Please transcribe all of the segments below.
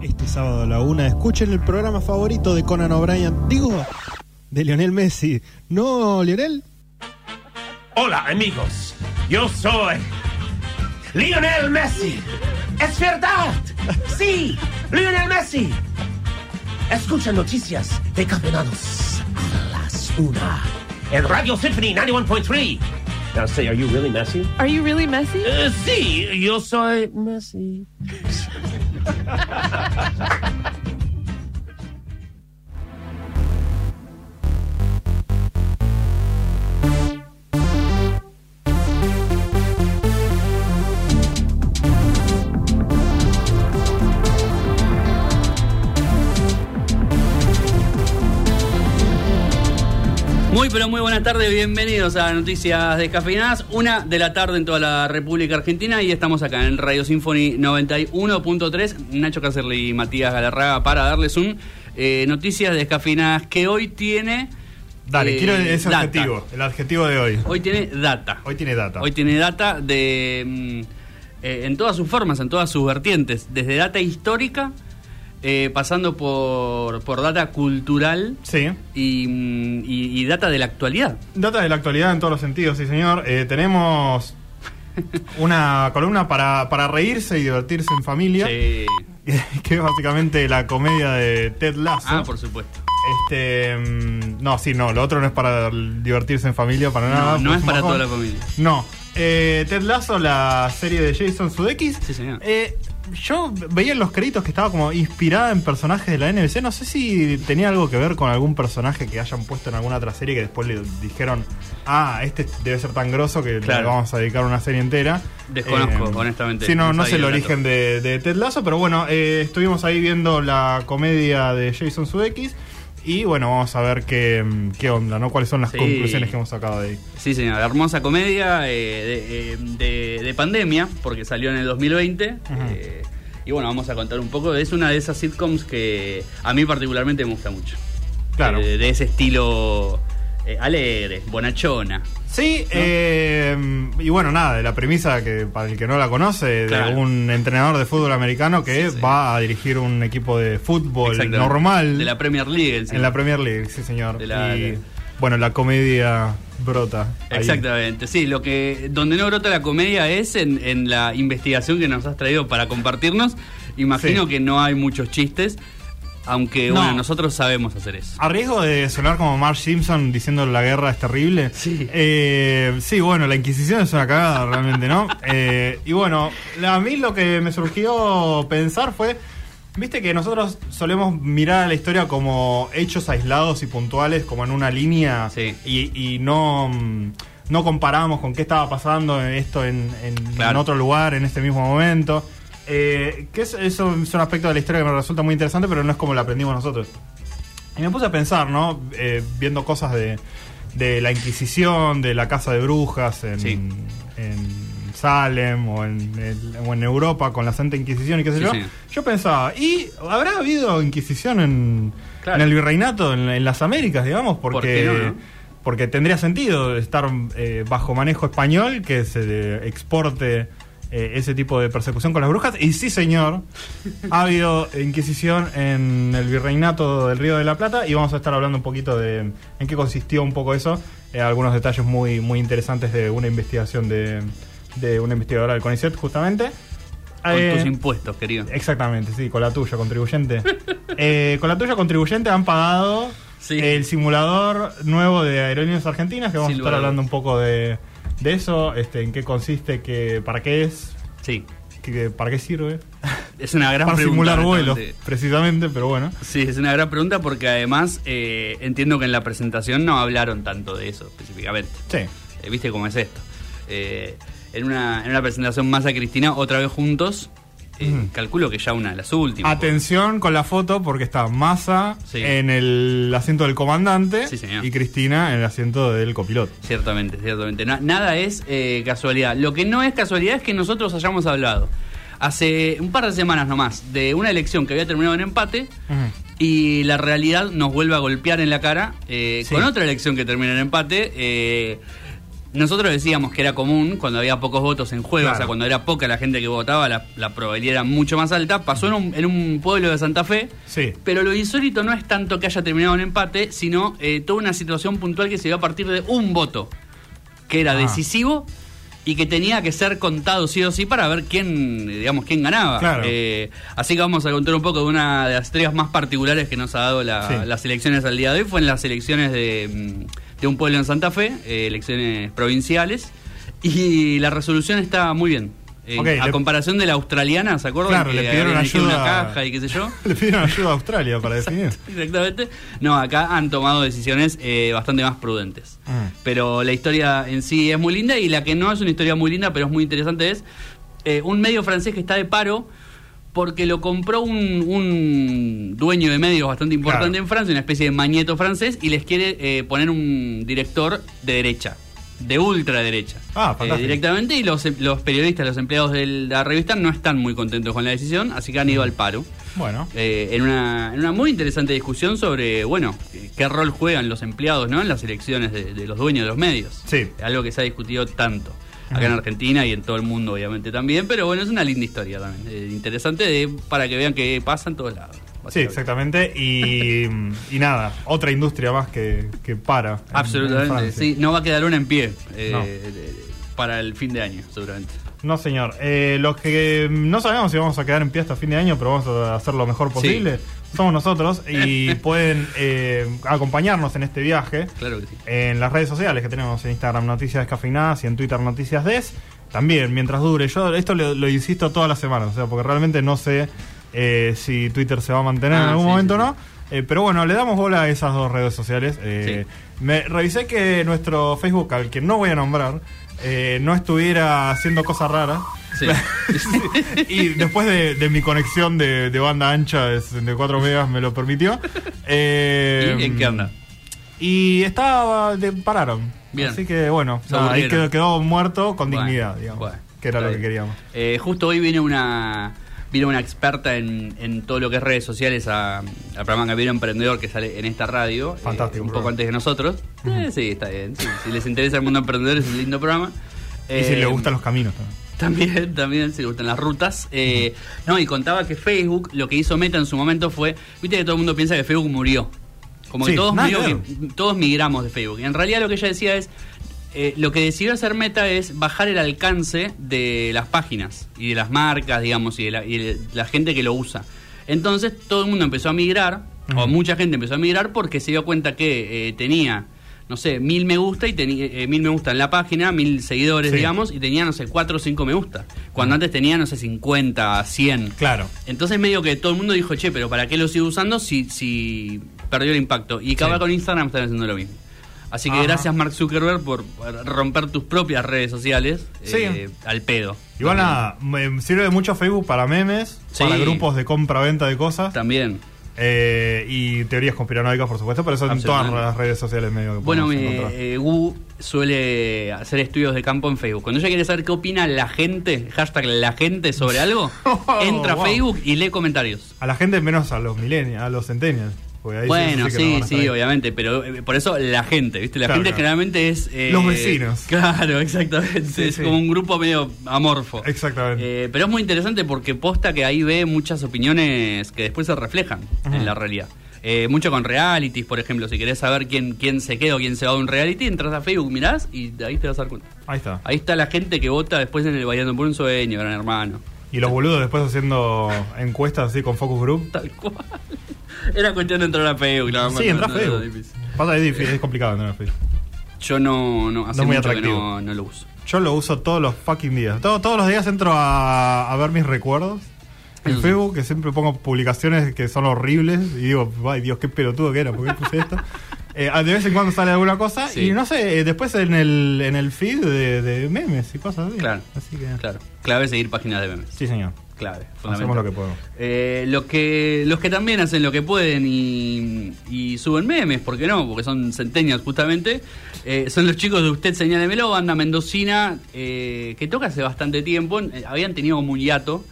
Este sábado a la una, escuchen el programa favorito de Conan O'Brien. Digo, de Lionel Messi. ¿No, Lionel? Hola, amigos. Yo soy Lionel Messi. Es verdad. Sí, Lionel Messi. Escucha noticias de campeonatos a las una. En Radio Symphony 91.3. Now say, are you really Messi? Are you really Messi? Eh, sí, yo soy Messi. pero muy buenas tardes, bienvenidos a Noticias Descafeinadas, una de la tarde en toda la República Argentina y estamos acá en Radio Symphony 91.3, Nacho Cáceres y Matías Galarraga para darles un eh, Noticias Descafeinadas que hoy tiene... Dale, eh, quiero ese data. adjetivo, el adjetivo de hoy. Hoy tiene data. Hoy tiene data. Hoy tiene data de mm, eh, en todas sus formas, en todas sus vertientes, desde data histórica, eh, pasando por, por data cultural Sí. y, y- y data de la actualidad. Data de la actualidad en todos los sentidos, sí señor. Eh, tenemos una columna para, para reírse y divertirse en familia, Sí. que es básicamente la comedia de Ted Lasso. Ah, por supuesto. Este, mm, no, sí, no, lo otro no es para divertirse en familia, para nada. No, no pues es para toda la familia. No. Eh, Ted Lasso, la serie de Jason Sudeikis. Sí, señor. Eh, yo veía en los créditos que estaba como inspirada en personajes de la NBC. No sé si tenía algo que ver con algún personaje que hayan puesto en alguna otra serie que después le dijeron, ah, este debe ser tan grosso que Claro. le vamos a dedicar una serie entera. Desconozco, honestamente, Sí, no, no no sé el origen de, de Ted Lasso, pero bueno, eh, estuvimos ahí viendo la comedia de Jason Sudeikis. Y bueno, vamos a ver qué, qué onda, ¿no? ¿Cuáles son las Sí. conclusiones que hemos sacado de ahí? Sí, señor. Hermosa comedia eh, de, eh, de- de pandemia, porque salió en el 2020. eh, y bueno, vamos a contar un poco. Es una de esas sitcoms que a mí particularmente me gusta mucho. Claro. Eh, de ese estilo alegre, bonachona. Sí, eh, y bueno, nada, de la premisa que para el que no la conoce, Claro. de un entrenador de fútbol americano que Sí, sí. va a dirigir un equipo de fútbol normal De la Premier League. en la Premier League, sí señor. De la- y bueno, la comedia brota. ahí. Exactamente, sí, lo que donde no brota la comedia es en, en la investigación que nos has traído para compartirnos. Imagino Sí. que no hay muchos chistes, aunque No. bueno, nosotros sabemos hacer eso. A riesgo de sonar como Marge Simpson diciendo la guerra es terrible. Sí. Eh, sí, bueno, la Inquisición es una cagada realmente, ¿no? Eh, y bueno, a mí lo que me surgió pensar fue, viste que nosotros solemos mirar a la historia como hechos aislados y puntuales, como en una línea, Sí. y, y no, mm, no comparamos con qué estaba pasando esto en, en- Claro. en otro lugar, en este mismo momento. Eh, que es, eso es un aspecto de la historia que me resulta muy interesante, pero no es como la aprendimos nosotros. Y me puse a pensar, ¿no? Eh, viendo cosas de, de la Inquisición, de la Casa de Brujas en, Sí. en Salem o en, el- o en Europa con la Santa Inquisición y qué sé Sí, yo. sí. Yo pensaba, ¿y habrá habido Inquisición en, Claro. en el Virreinato, en, en las Américas, digamos? ¿Por Porque, qué no, no? porque tendría sentido estar eh, bajo manejo español que se exporte eh, ese tipo de persecución con las brujas. Y sí, señor, ha habido Inquisición en el Virreinato del Río de la Plata y vamos a estar hablando un poquito de en qué consistió un poco eso. Eh, algunos detalles muy, muy interesantes de una investigación de, de una investigadora del CONICET, justamente. Con Eh, tus impuestos, querido. Exactamente, sí, con la tuya, contribuyente. Eh, con la tuya, contribuyente, han pagado Sí. el simulador nuevo de Aerolíneas Argentinas, que vamos Sin a estar lugar hablando un poco de, de eso, este, en qué consiste, que, para qué es, Sí. que, para qué sirve. Es una gran para pregunta. simular vuelos, precisamente, pero bueno. Sí, es una gran pregunta porque además eh, entiendo que en la presentación no hablaron tanto de eso específicamente. Sí. Eh, ¿Viste cómo es esto? Eh, en, una, en una presentación más a Cristina, otra vez juntos, eh, calculo que ya una de las últimas. Atención con la foto porque está Massa Sí. en el asiento del comandante Sí, y Cristina en el asiento del copiloto. Ciertamente, ciertamente. Na- nada es eh, casualidad. Lo que no es casualidad es que nosotros hayamos hablado hace un par de semanas nomás de una elección que había terminado en empate y la realidad nos vuelve a golpear en la cara eh, con otra elección que termina en empate. Nosotros decíamos que era común cuando había pocos votos en juego, Claro. o sea, cuando era poca la gente que votaba, la, la probabilidad era mucho más alta. Pasó en un, en un pueblo de Santa Fe, Sí. pero lo insólito no es tanto que haya terminado en empate, sino eh, toda una situación puntual que se dio a partir de un voto, que era Ah. decisivo y que tenía que ser contado sí o sí para ver quién, digamos, quién ganaba. Claro. Eh, así que vamos a contar un poco de una de las historias más particulares que nos ha dado la- Sí. las elecciones al día de hoy. Fue en las elecciones de, mm, de un pueblo en Santa Fe, eh, elecciones provinciales, y la resolución está muy bien. Eh, a le- comparación de la australiana, ¿se acuerdan? Claro, que le pidieron ayuda. una caja y qué sé yo. Le pidieron ayuda a Australia para definir. Exactamente. No, acá han tomado decisiones eh, bastante más prudentes. Mm. Pero la historia en sí es muy linda y la que no es una historia muy linda, pero es muy interesante, es eh, un medio francés que está de paro porque lo compró un, un dueño de medios bastante importante Claro. en Francia, una especie de mañeto francés, y les quiere eh, poner un director de derecha, de ultraderecha. Ah, Eh, directamente, y los, los periodistas, los empleados de la revista no están muy contentos con la decisión, así que han ido al paro. Bueno. Eh, en, una, en una muy interesante discusión sobre, bueno, qué rol juegan los empleados ¿no? en las elecciones de, de los dueños de los medios. Sí. Algo que se ha discutido tanto. Acá en. Argentina y en todo el mundo, obviamente, también. Pero bueno, es una linda historia también. eh, interesante de, para que vean que pasa en todos lados. Sí, exactamente. Y, y nada, otra industria más que, que para. en- en Absolutamente. Sí, no va a quedar una en pie eh, No. para el fin de año, seguramente. No, señor. Eh, los que no sabemos si vamos a quedar en pie hasta fin de año, pero vamos a hacer lo mejor posible, somos nosotros y pueden eh, acompañarnos en este viaje Claro que sí. en las redes sociales que tenemos en Instagram Noticias Descafeinadas y en Twitter Noticias Des. También, mientras dure. Yo esto lo, lo insisto todas las semanas, o sea, porque realmente no sé eh, si Twitter se va a mantener en Ah, algún sí, momento o sí, no. Eh, pero bueno, le damos bola a esas dos redes sociales. Eh, Me revisé que nuestro Facebook, al que no voy a nombrar, eh, no estuviera haciendo cosas raras. Sí. y después de, de mi conexión de, de banda ancha de 64 megas me lo permitió. Eh, ¿Y en qué anda? Y estaba. de- pararon. Bien. Así que bueno, nada, ahí quedó, quedó muerto con Bueno, dignidad, digamos. bueno, que era lo que queríamos. Eh, justo hoy viene una viene una experta en, en todo lo que es redes sociales a- al programa Camino Emprendedor que sale en esta radio. eh, Fantástico un poco antes que nosotros. Eh, sí, está bien. sí, si les interesa el mundo emprendedor es un lindo programa. y si Eh, le gustan los caminos también. también, también, si le gustan las rutas. Eh, no, y contaba que Facebook, lo que hizo Meta en su momento fue, viste que todo el mundo piensa que Facebook murió. Como que todos, nada que que- todos migramos de Facebook. Y en realidad lo que ella decía es, eh, lo que decidió hacer Meta es bajar el alcance de las páginas y de las marcas, digamos, y de la, y de la gente que lo usa. Entonces todo el mundo empezó a migrar, o mucha gente empezó a migrar porque se dio cuenta que eh, tenía, no sé, mil me gusta y tenía eh, mil me gusta en la página, mil seguidores, Sí. digamos, y tenía, no sé, cuatro o cinco me gusta. Cuando antes tenía, no sé, 50, 100. Claro. Entonces medio que todo el mundo dijo, che, pero ¿para qué lo sigo usando si, si perdió el impacto? Y acaba Sí. con Instagram están haciendo lo mismo. Así que Ajá. gracias Mark Zuckerberg por romper tus propias redes sociales Sí. eh, al pedo. Igual nada, me sirve mucho Facebook para memes, Sí. para grupos de compra-venta de cosas También. eh, y teorías conspiranoicas, por supuesto, pero eso en todas las redes sociales medio que Bueno, eh, eh, Gu suele hacer estudios de campo en Facebook. Cuando ella quiere saber qué opina la gente, hashtag la gente sobre algo, Oh, entra a wow. Facebook y lee comentarios. A la gente menos a los millennials, a los centennials. Porque ahí Bueno, sí, sí, obviamente, pero eh, por eso la gente, ¿viste? La Claro, gente claro. generalmente es... eh, Los vecinos. Claro, exactamente. Sí, es sí. como un grupo medio amorfo. Exactamente. Eh, pero es muy interesante porque posta que ahí ve muchas opiniones que después se reflejan Ajá. en la realidad. Eh, mucho con realities, por ejemplo, si querés saber quién, quién se queda o quién se va de un reality, entras a Facebook, mirás y ahí te vas a dar cuenta. Ahí está. Ahí está la gente que vota después en el Bailando por un Sueño, Gran Hermano. Y los boludos después haciendo encuestas así con focus group. Tal cual. Era cuestión de entrar a Facebook, nada más. Sí, entra a Facebook. Pasa, es, difícil, es complicado entrar a Facebook. Yo no, no, hace No mucho que no, no lo uso. Yo lo uso todos los fucking días. Todo- todos los días entro a, a ver mis recuerdos. En Eso sí. Facebook, que siempre pongo publicaciones que son horribles. Y digo, ay Dios, qué pelotudo que era, ¿por qué puse esto? Eh, de vez en cuando sale alguna cosa. Sí. Y no sé, eh, después en el, en el feed de, de memes y cosas así. Claro. Así que. Claro. Clave seguir páginas de memes. Sí, señor. Clave. Hacemos lo que podemos. Eh, lo que, los que también hacen lo que pueden y, y suben memes, ¿por qué no? Porque son centenias justamente. eh, son los chicos de Usted Señálemelo, banda mendocina, que toca hace bastante tiempo. habían tenido como un hiato,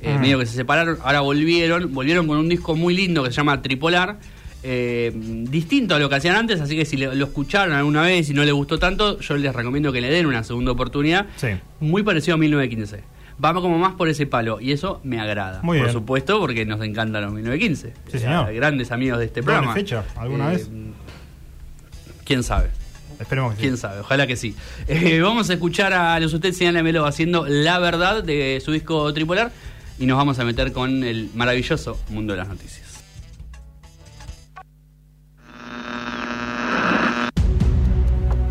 eh, medio que se separaron, ahora volvieron, volvieron con un disco muy lindo que se llama Tripolar. Eh, distinto a lo que hacían antes, así que si le- lo escucharon alguna vez y no les gustó tanto, yo les recomiendo que le den una segunda oportunidad. Sí. Muy parecido a 1915. Vamos como más por ese palo y eso me agrada. Muy por bien. supuesto, porque nos encantan los 1915. Sí, señor. Eh, Grandes amigos de este ¿Doble programa. fecha? ¿Alguna vez? ¿Quién sabe? Esperemos que sí. ¿Quién sabe? Ojalá que sí. Eh, vamos a escuchar a los Usted Señálamelo haciendo La Verdad de su disco Tripolar y nos vamos a meter con el maravilloso mundo de las noticias.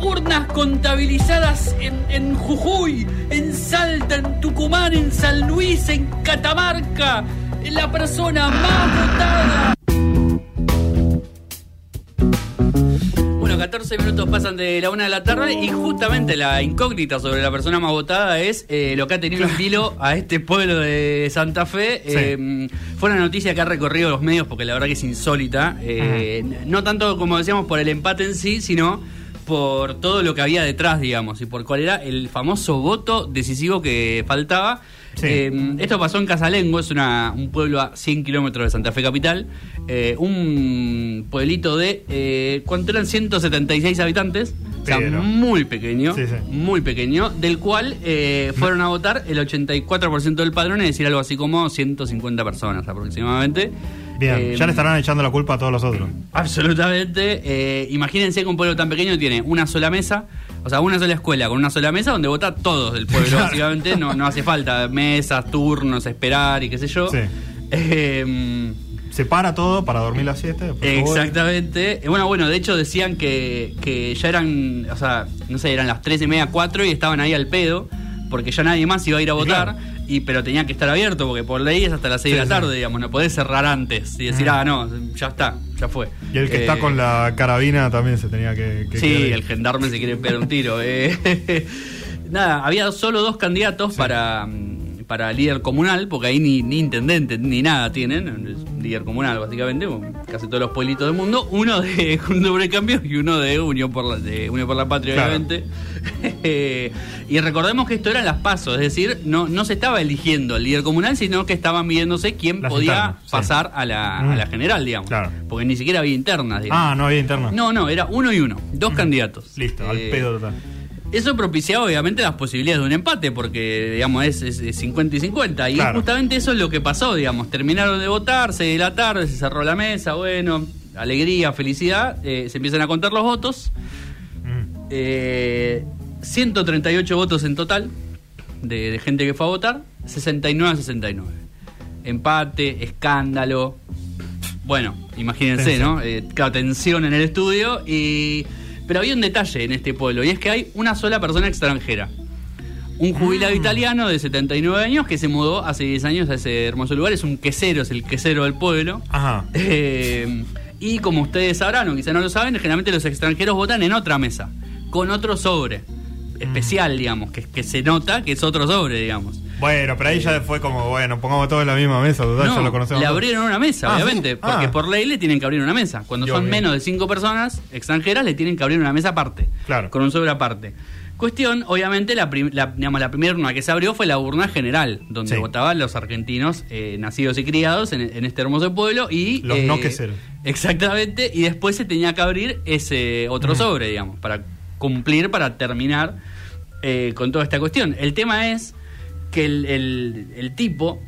urnas contabilizadas en, en Jujuy, en Salta, en Tucumán, en San Luis, en Catamarca, la persona más votada. Bueno, 14 minutos pasan de la una de la tarde y justamente la incógnita sobre la persona más votada es eh, lo que ha tenido en vilo a este pueblo de Santa Fe. Sí. Eh, fue una noticia que ha recorrido los medios porque la verdad que es insólita. Eh, No tanto como decíamos por el empate en sí, sino por todo lo que había detrás, digamos, y por cuál era el famoso voto decisivo que faltaba. Sí. Eh, esto pasó en Casalengo, es una, un pueblo a 100 kilómetros de Santa Fe Capital. Eh, un pueblito de. Eh, ¿Cuánto eran? 176 habitantes. O sea, Pero- muy pequeño. Sí, sí. Muy pequeño. Del cual eh, fueron a votar el 84% del padrón, es decir, algo así como 150 personas aproximadamente. Bien, Eh, ya le estarán echando la culpa a todos los otros. Absolutamente. Eh, imagínense que un pueblo tan pequeño tiene una sola mesa, o sea, una sola escuela con una sola mesa donde vota todos del pueblo, Claro. básicamente. No, no hace falta mesas, turnos, esperar y qué sé yo. Sí. Eh, Se para todo para dormir las 7. Exactamente. Eh, Bueno, bueno, de hecho decían que, que ya eran, o sea, no sé, eran las 3 y media, 4 y estaban ahí al pedo, porque ya nadie más iba a ir a votar, claro. Y pero tenía que estar abierto, porque por ley es hasta las 6 Sí, de la sí. tarde, digamos, no podés cerrar antes y decir, ah, no, ya está, ya fue. Y el que Eh, está con la carabina también se tenía que. que Sí, quedar el gendarme se quiere pegar un tiro. eh. Nada, había solo dos candidatos para, para líder comunal, porque ahí ni, ni intendente ni nada tienen, es líder comunal básicamente, casi todos los pueblitos del mundo, uno de Juntos por el Cambio y uno de Unión por la, de Unión por la Patria, Claro. obviamente. Y recordemos que esto eran las pasos, es decir, no, no se estaba eligiendo el líder comunal, sino que estaban viéndose quién Las podía internas, sí. pasar a, la, Mm. a la general, digamos. Claro. Porque ni siquiera había internas, digamos. Ah, no había interna. No, no, era uno y uno, dos candidatos. Listo, al Eh, pedo total. Eso propiciaba obviamente las posibilidades de un empate, porque digamos es, es- es 50 y 50. Y Claro. justamente eso es lo que pasó, digamos. Terminaron de votar, 6 de la tarde, se cerró la mesa, bueno, alegría, felicidad. eh, se empiezan a contar los votos. Mm. Eh, 138 votos en total de, de gente que fue a votar, 69 a 69. Empate, escándalo. Bueno, imagínense. ¿no? Eh, claro, tensión en el estudio. Y... Pero había un detalle en este pueblo, y es que hay una sola persona extranjera. Un jubilado italiano de 79 años que se mudó hace 10 años a ese hermoso lugar. Es un quesero, es el quesero del pueblo. Ajá. Eh, y como ustedes sabrán o quizá no lo saben, generalmente los extranjeros votan en otra mesa, con otro sobre especial, digamos, que, que se nota que es otro sobre, digamos. Bueno, pero ahí ya fue como, bueno, pongamos todo en la misma mesa, total, ya lo No, conocemos. le abrieron una mesa, Ah, obviamente, ¿sí? porque Ah. por ley le tienen que abrir una mesa. Cuando Dios son mío. menos de cinco personas extranjeras, le tienen que abrir una mesa aparte, Claro. con un sobre aparte. Cuestión, obviamente, la, prim- la, digamos, la primera urna que se abrió fue la urna general, donde Sí. votaban los argentinos eh, nacidos y criados en, en este hermoso pueblo y... Los eh, no queseros. Exactamente, y después se tenía que abrir ese otro Mm. sobre, digamos, para cumplir, para terminar eh, con toda esta cuestión. El tema es que el, el- el tipo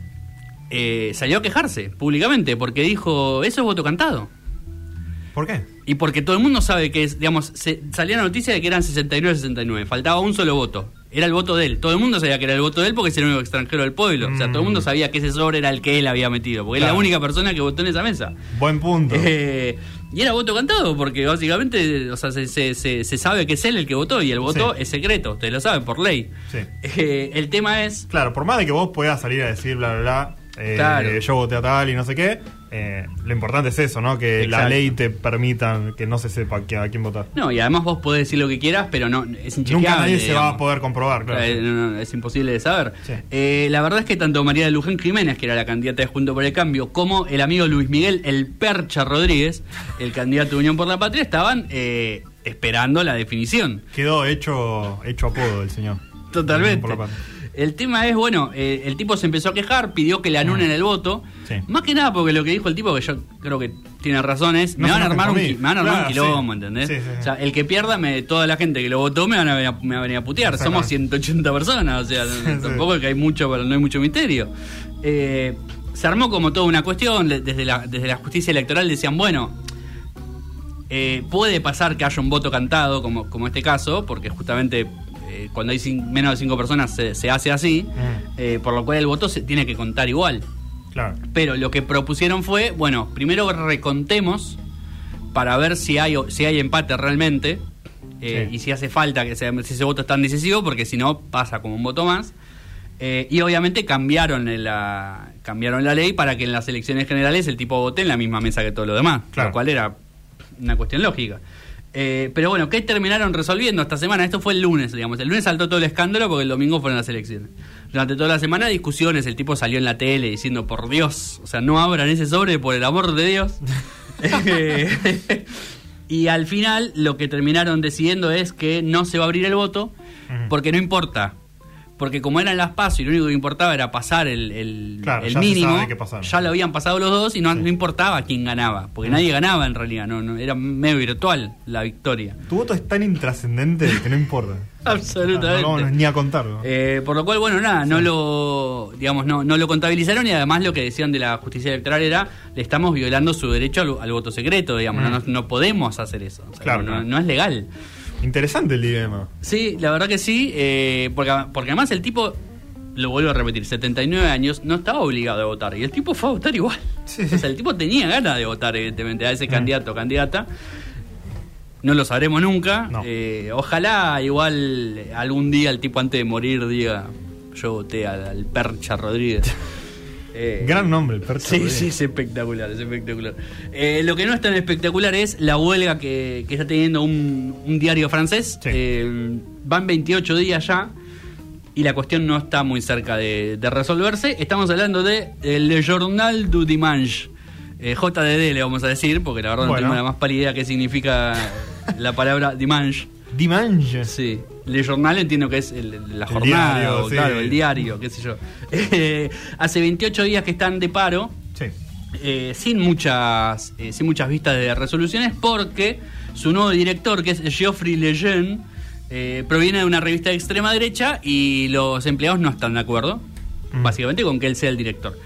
eh, salió a quejarse públicamente porque dijo, eso es voto cantado. ¿Por qué? Y porque todo el mundo sabe que es, digamos, se, salía la noticia de que eran 69-69, faltaba un solo voto. Era el voto de él. Todo el mundo sabía que era el voto de él porque es el único extranjero del pueblo. O sea, todo el mundo Mm. sabía que ese sobre era el que él había metido, porque es Claro. la única persona que votó en esa mesa. Buen punto. Eh, y era voto cantado, porque básicamente o sea, se, se- se- se sabe que es él el que votó y el voto Sí. es secreto, ustedes lo saben por ley. Sí. Eh, el tema es. Claro, por más de que vos puedas salir a decir bla, bla, bla, eh, Claro. yo voté a tal y no sé qué, eh, lo importante es eso, ¿no? Que la ley te permita que no se sepa a quién votar. No, y además vos podés decir lo que quieras, pero no es inchequeable. Nunca nadie se va a poder comprobar, claro. Eh, no, no, es imposible de saber. Sí. Eh, la verdad es que tanto María de Luján Jiménez, que era la candidata de Junto por el Cambio, como el amigo Luis Miguel El Percha Rodríguez, el candidato de Unión por la Patria, estaban eh, esperando la definición. Quedó hecho, hecho apodo el señor. Totalmente. Por la paz. El tema es, bueno, eh, el tipo se empezó a quejar, pidió que le anulen el voto. Mm. Sí. Más que nada porque lo que dijo el tipo, que yo creo que tiene razón, es, No me, van a armar un, me van a armar un Claro, quilombo, sí. ¿entendés? Sí. O sea, el que pierda, me, toda la gente que lo votó me van a, venir a- me va a venir a putear. Somos Exactamente. 180 personas, o sea, tampoco es que hay mucho, pero no hay mucho misterio. Eh, se armó como toda una cuestión, desde la, desde la justicia electoral decían, bueno, eh, puede pasar que haya un voto cantado, como, como este caso, porque justamente eh, cuando hay menos de cinco personas se, se hace así, Mm. eh, por lo cual el voto se tiene que contar igual. Claro. Pero lo que propusieron fue, bueno, primero recontemos para ver si hay, si hay empate realmente eh, Sí. y si hace falta que sea, si ese voto es tan decisivo, porque si no pasa como un voto más. Y obviamente cambiaron la, cambiaron la ley para que en las elecciones generales el tipo vote en la misma mesa que todo lo demás, Claro. lo cual era una cuestión lógica. Eh, pero bueno, ¿qué terminaron resolviendo esta semana? Esto fue el lunes, digamos. El lunes saltó todo el escándalo porque el domingo fueron las elecciones. Durante toda la semana discusiones, el tipo salió en la tele diciendo, por Dios, o sea, no abran ese sobre por el amor de Dios. Y al final lo que terminaron decidiendo es que no se va a abrir el voto porque no importa. Porque como eran las pasos y lo único que importaba era pasar el, el- Claro, el ya mínimo, ya lo habían pasado los dos y no, Sí. no importaba quién ganaba, porque nadie ganaba en realidad, no, no era medio virtual la victoria. Tu voto es tan intrascendente que no importa. Absolutamente. No, no ni a contarlo. Eh, por lo cual, bueno, nada, no lo digamos no, no lo contabilizaron y además lo que decían de la justicia electoral era le estamos violando su derecho al, al voto secreto, digamos, Mm. no, no podemos hacer eso, o sea, Claro, no, claro. no es legal. Interesante el dilema. Sí, la verdad que sí, eh, porque, porque además el tipo, lo vuelvo a repetir, 79 años, no estaba obligado a votar y el tipo fue a votar igual. Sí. O sea, el tipo tenía ganas de votar, evidentemente, a ese Mm. candidato o candidata. No lo sabremos nunca. No. Eh, ojalá igual eh, algún día el tipo antes de morir diga, yo voté al, al Percha Rodríguez. Eh, Gran nombre, Percha Sí, sí, es espectacular, es espectacular. Eh, lo que no es tan espectacular es la huelga que, que está teniendo un, un diario francés. Sí. Eh, van 28 días ya y la cuestión no está muy cerca de, de resolverse. Estamos hablando de Le Journal du Dimanche. JDD le vamos a decir, porque la verdad no Bueno. tengo la más pálida idea qué significa la palabra Dimanche. Dimanche. Sí, Le Journal entiendo que es el- el- la jornada, diario, o, sí. claro, el diario, qué sé yo. Eh, hace 28 días que están de paro, Sí. eh, sin muchas eh, sin muchas vistas de resoluciones porque su nuevo director que es Geoffrey Lejeune proviene de una revista de extrema derecha y los empleados no están de acuerdo Mm. básicamente con que él sea el director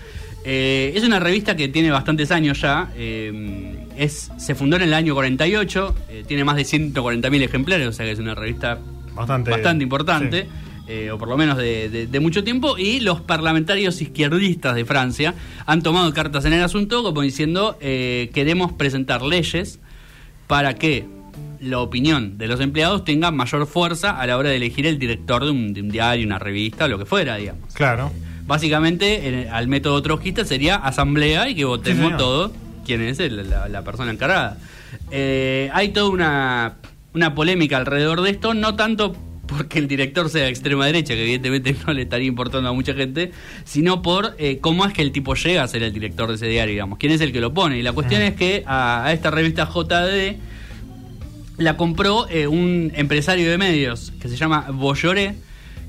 es una revista que tiene bastantes años ya es se fundó en el año 48 eh, tiene más de 140.000 ejemplares o sea que es una revista Bastante. bastante importante, sí. eh, o por lo menos de, de- de mucho tiempo, y los parlamentarios izquierdistas de Francia han tomado cartas en el asunto como diciendo eh, queremos presentar leyes para que la opinión de los empleados tenga mayor fuerza a la hora de elegir el director de un, de un diario, una revista, lo que fuera, digamos. Claro. Básicamente, en- al método trotskista sería asamblea y que votemos señor. todos quién es el- la, la persona encargada. Eh, hay toda una, una polémica alrededor de esto, no tanto porque el director sea de extrema derecha, que evidentemente no le estaría importando a mucha gente, sino por eh, cómo es que el tipo llega a ser el director de ese diario, digamos, quién es el que lo pone. Y la cuestión es que a, a esta revista JD la compró eh, un empresario de medios que se llama Bolloré,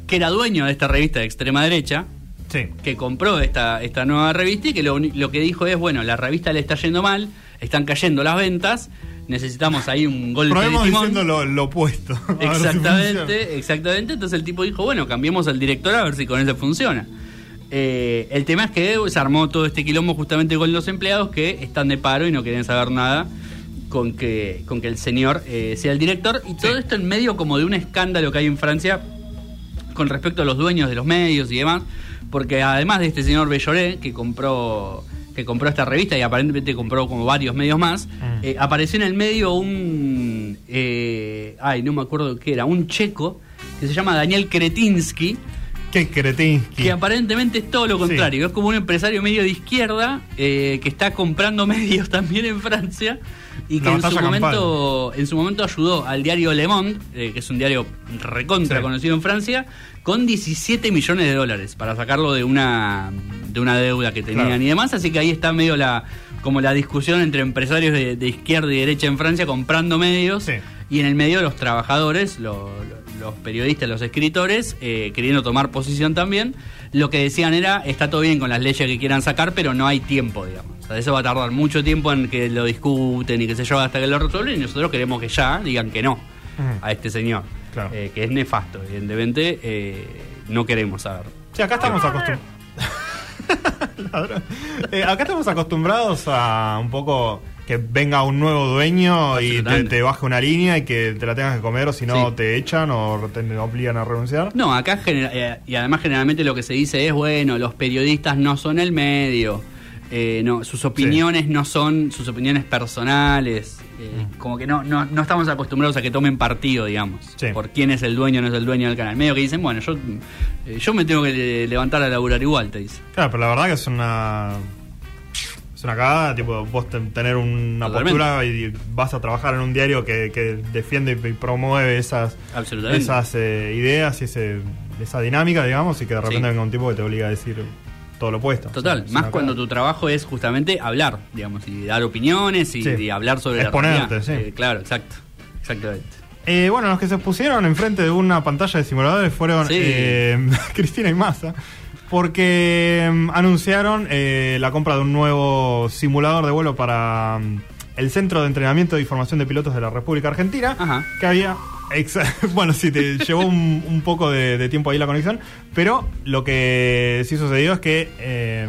que era dueño de esta revista de extrema derecha, Sí. que compró esta, esta nueva revista y que lo, lo que dijo es, bueno, la revista le está yendo mal, están cayendo las ventas, necesitamos ahí un golpe Probemos de timón. diciendo lo, lo opuesto. Si. Exactamente, exactamente. Entonces el tipo dijo, bueno, cambiemos al director a ver si con eso funciona. Eh, el tema es que se armó todo este quilombo justamente con los empleados que están de paro y no quieren saber nada con que, con que el señor eh, sea el director. Y todo Sí. esto en medio como de un escándalo que hay en Francia con respecto a los dueños de los medios y demás, porque además de este señor Belloré, que compró que compró esta revista y aparentemente compró como varios medios más, Mm. eh, apareció en el medio un... eh, ay, no me acuerdo qué era, un checo que se llama Daniel Kretinsky, Qué Kretinsky. que aparentemente es todo lo contrario. Es como un empresario medio de izquierda eh, que está comprando medios también en Francia y que en su, momento, en su momento ayudó al diario Le Monde, eh, que es un diario recontra Sí. conocido en Francia, con 17 millones de dólares para sacarlo de una, de una deuda que tenían Claro. y demás. Así que ahí está medio la como la discusión entre empresarios de, de izquierda y derecha en Francia comprando medios Sí. y en el medio los trabajadores, lo- lo- los periodistas, los escritores, eh, queriendo tomar posición también. Lo que decían era, está todo bien con las leyes que quieran sacar, pero no hay tiempo, digamos. O sea, eso va a tardar mucho tiempo en que lo discuten y qué sé yo, hasta que lo resuelven. Y nosotros queremos que ya digan que no a este señor, Claro. eh, que es nefasto, evidentemente. eh, no queremos saber. Sí, acá estamos acostumbrados. Eh, acá estamos acostumbrados a un poco que venga un nuevo dueño y te, baje una línea y que te la tengas que comer o si no Sí. te echan o te obligan a renunciar. No, acá eh, y además generalmente lo que se dice es, bueno, los periodistas no son el medio, eh, no, sus opiniones no son sus opiniones personales, eh, como que no, no, no estamos acostumbrados a que tomen partido, digamos, Sí. por quién es el dueño o no es el dueño del canal. Medio que dicen, bueno, yo, eh, yo me tengo que le- levantar a laburar igual, te dice. Claro, pero la verdad que es una. Es una cagada, tipo, vos ten- tener una Totalmente. postura y vas a trabajar en un diario que, que defiende y promueve esas, esas ideas y ese, esa dinámica, digamos, y que de repente Sí. venga un tipo que te obliga a decir todo lo opuesto. Total, O sea, es más cuando tu trabajo es justamente hablar, digamos, y dar opiniones y, Sí. y hablar sobre Exponerte, la realidad. sí. Eh, claro, exacto, exactamente. Eh, bueno, los que se pusieron enfrente de una pantalla de simuladores fueron Sí. eh, Cristina y Massa, porque mm, anunciaron eh, la compra de un nuevo simulador de vuelo para mm, el Centro de Entrenamiento y Formación de Pilotos de la República Argentina, Ajá. que había... Bueno, sí, te llevó un, un poco de, de tiempo ahí la conexión, pero lo que sí sucedió es que eh,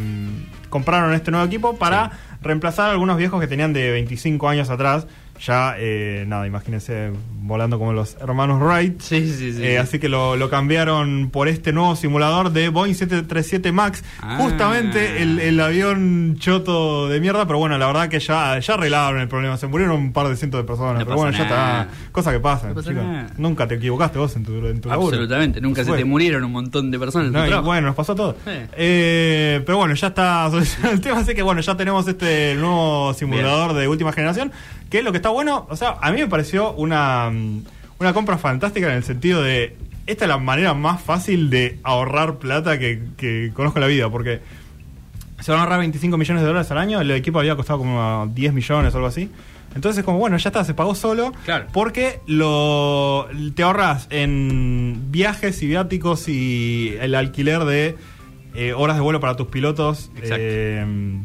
compraron este nuevo equipo para reemplazar a algunos viejos que tenían de 25 años atrás. Ya, eh, nada, imagínense volando como los hermanos Wright. Sí, sí, sí. Eh, así que lo, lo cambiaron por este nuevo simulador de Boeing 737 MAX. Ah. Justamente el, el avión choto de mierda, pero bueno, la verdad que ya, ya arreglaron el problema. Se murieron un par de cientos de personas, No pero bueno, ya está. Cosa que pasa, No. Nunca te equivocaste vos en tu, en tu laburo. Absolutamente, nunca se te murieron un montón de personas en tu bueno, nos pasó todo. Eh, pero bueno, ya está solucionado el tema, así que bueno, ya tenemos este nuevo simulador de última generación, que lo que está bueno, o sea, a mí me pareció una, mm, una compra fantástica en el sentido de, esta es la manera más fácil de ahorrar plata que, que conozco en la vida, porque se van a ahorrar 25 millones de dólares al año, el equipo había costado como 10 millones o algo así. Entonces, como bueno, ya está, se pagó solo. Claro. Porque lo te ahorras en viajes y viáticos y el alquiler de eh, horas de vuelo para tus pilotos eh,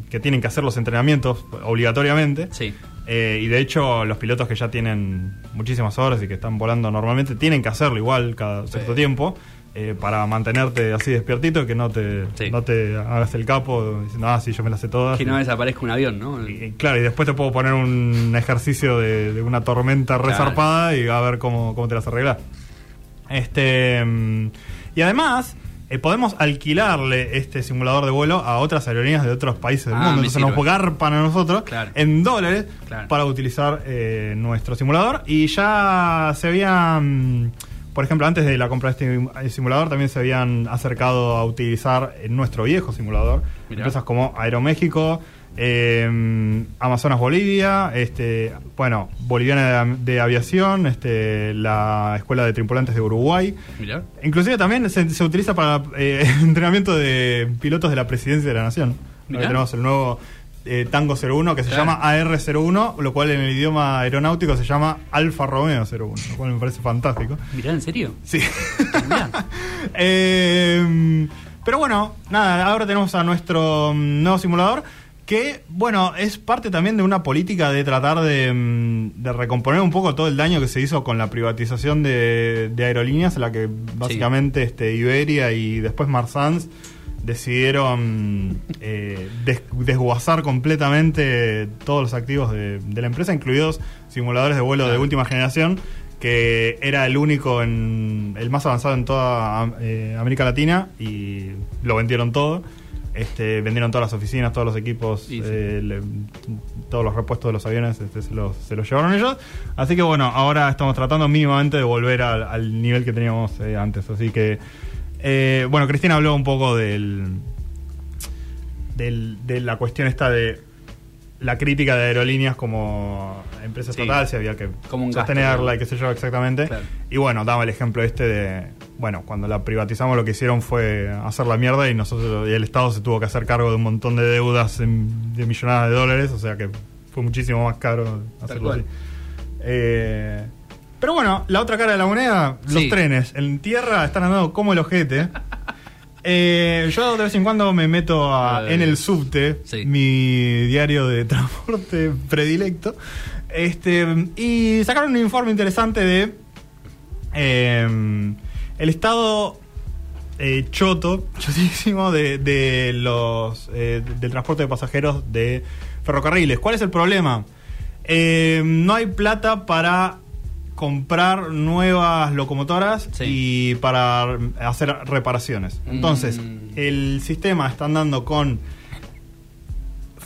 que tienen que hacer los entrenamientos obligatoriamente. Sí. Eh, y de hecho, los pilotos que ya tienen muchísimas horas y que están volando normalmente tienen que hacerlo igual cada cierto Sí. tiempo eh, para mantenerte así despiertito y que no te, Sí. no te hagas el capo diciendo, ah, sí, yo me las sé todas. Que no desaparezca un avión, ¿no? Y, y claro, y después te puedo poner un ejercicio de, de una tormenta Claro. resarpada y a ver cómo, cómo te las arreglas. Este, mm, y además, eh, podemos alquilarle este simulador de vuelo a otras aerolíneas de otros países del Ah, mundo. Entonces nos sirve. garpan a nosotros Claro. en dólares Claro. para utilizar eh, nuestro simulador. Y ya se habían, por ejemplo, antes de la compra de este simulador, también se habían acercado a utilizar nuestro viejo simulador. Mirá. Empresas como Aeroméxico, eh, Amazonas Bolivia, este, bueno, Boliviana de, de Aviación, este, la Escuela de Tripulantes de Uruguay. Mirá. Inclusive también se, se utiliza para eh, entrenamiento de pilotos de la Presidencia de la Nación. Mirá. Tenemos el nuevo eh, Tango 01 que se Claro. llama AR01, lo cual en el idioma aeronáutico se llama Alfa Romeo 01, lo cual me parece fantástico. Mirá, ¿en serio? Sí. Mirá. Eh, pero bueno, nada, ahora tenemos a nuestro mm, nuevo simulador que, bueno, es parte también de una política de tratar de, mm, de recomponer un poco todo el daño que se hizo con la privatización de, de aerolíneas, en la que básicamente este, Iberia y después Marsans decidieron eh, des- desguazar completamente todos los activos de, de la empresa, incluidos simuladores de vuelo de última generación, que era el único, en, el más avanzado en toda eh, América Latina y lo vendieron todo. Este, vendieron todas las oficinas, todos los equipos, sí. eh, le- todos los repuestos de los aviones este, se, los, se los llevaron ellos. Así que bueno, ahora estamos tratando mínimamente de volver al, al nivel que teníamos eh, antes. Así que Eh, bueno, Cristina habló un poco del, del- de la cuestión esta de la crítica de aerolíneas como empresa Sí. estatal, si había que Como un gasto, sostenerla ¿no? y qué sé yo exactamente. Claro. Y bueno, daba el ejemplo este de, bueno, cuando la privatizamos lo que hicieron fue hacer la mierda y nosotros y el Estado se tuvo que hacer cargo de un montón de deudas en- de millonadas de dólares, o sea que fue muchísimo más caro hacerlo así. Eh, pero bueno, la otra cara de la moneda, los trenes. En tierra están andando como el ojete. Eh, yo de vez en cuando me meto a- en el subte, Sí. mi diario de transporte predilecto. Este, y sacaron un informe interesante de eh, el estado eh, choto, chotísimo de, de los eh, del transporte de pasajeros de ferrocarriles. ¿Cuál es el problema? Eh, no hay plata para comprar nuevas locomotoras Sí. y para hacer reparaciones. Entonces, Mm. el sistema está andando con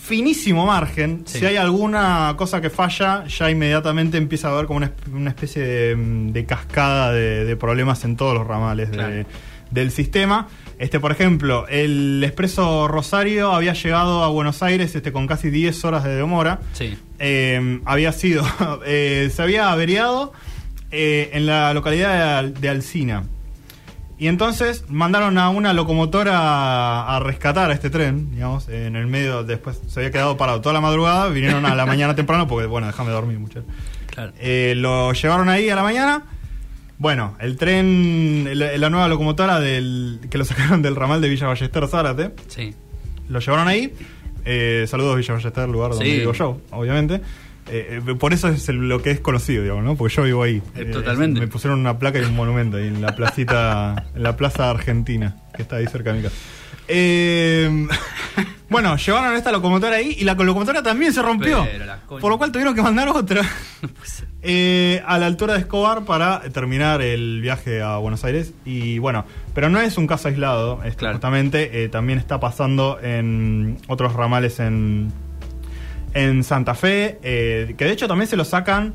finísimo margen. Sí. Si hay alguna cosa que falla, ya inmediatamente empieza a haber como una, esp- una especie de, mm, de cascada de, de problemas en todos los ramales de- del sistema. Este, por ejemplo, el expreso Rosario había llegado a Buenos Aires este, con casi 10 horas de demora. Sí. Eh, había sido, eh, se había averiado eh, en la localidad de, Al- de Alcina. Y entonces mandaron a una locomotora a, a rescatar a este tren, digamos, en el medio, después se había quedado parado toda la madrugada, vinieron a la mañana temprano porque, bueno, déjame dormir, muchacho. Claro. Eh, lo llevaron ahí a la mañana. Bueno, el tren, la, la nueva locomotora del, que lo sacaron del ramal de Villa Ballester Zárate, Sí. lo llevaron ahí. Eh, saludos Villa Ballester, lugar donde Sí. vivo yo, obviamente. Eh, eh, por eso es el- lo que es conocido, digamos, ¿no? Porque yo vivo ahí. Eh, totalmente. me pusieron una placa y un monumento ahí en la placita, en la plaza argentina, que está ahí cerca de mi casa. Eh, bueno, llevaron esta locomotora ahí y la locomotora también se rompió. Por lo cual tuvieron que mandar otra a la altura de Escobar para terminar el viaje a Buenos Aires. Y bueno, pero no es un caso aislado. Claro. justamente también está pasando en otros ramales en, en Santa Fe. eh, que de hecho también se lo sacan.